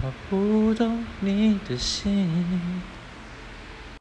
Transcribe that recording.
他不懂你的心。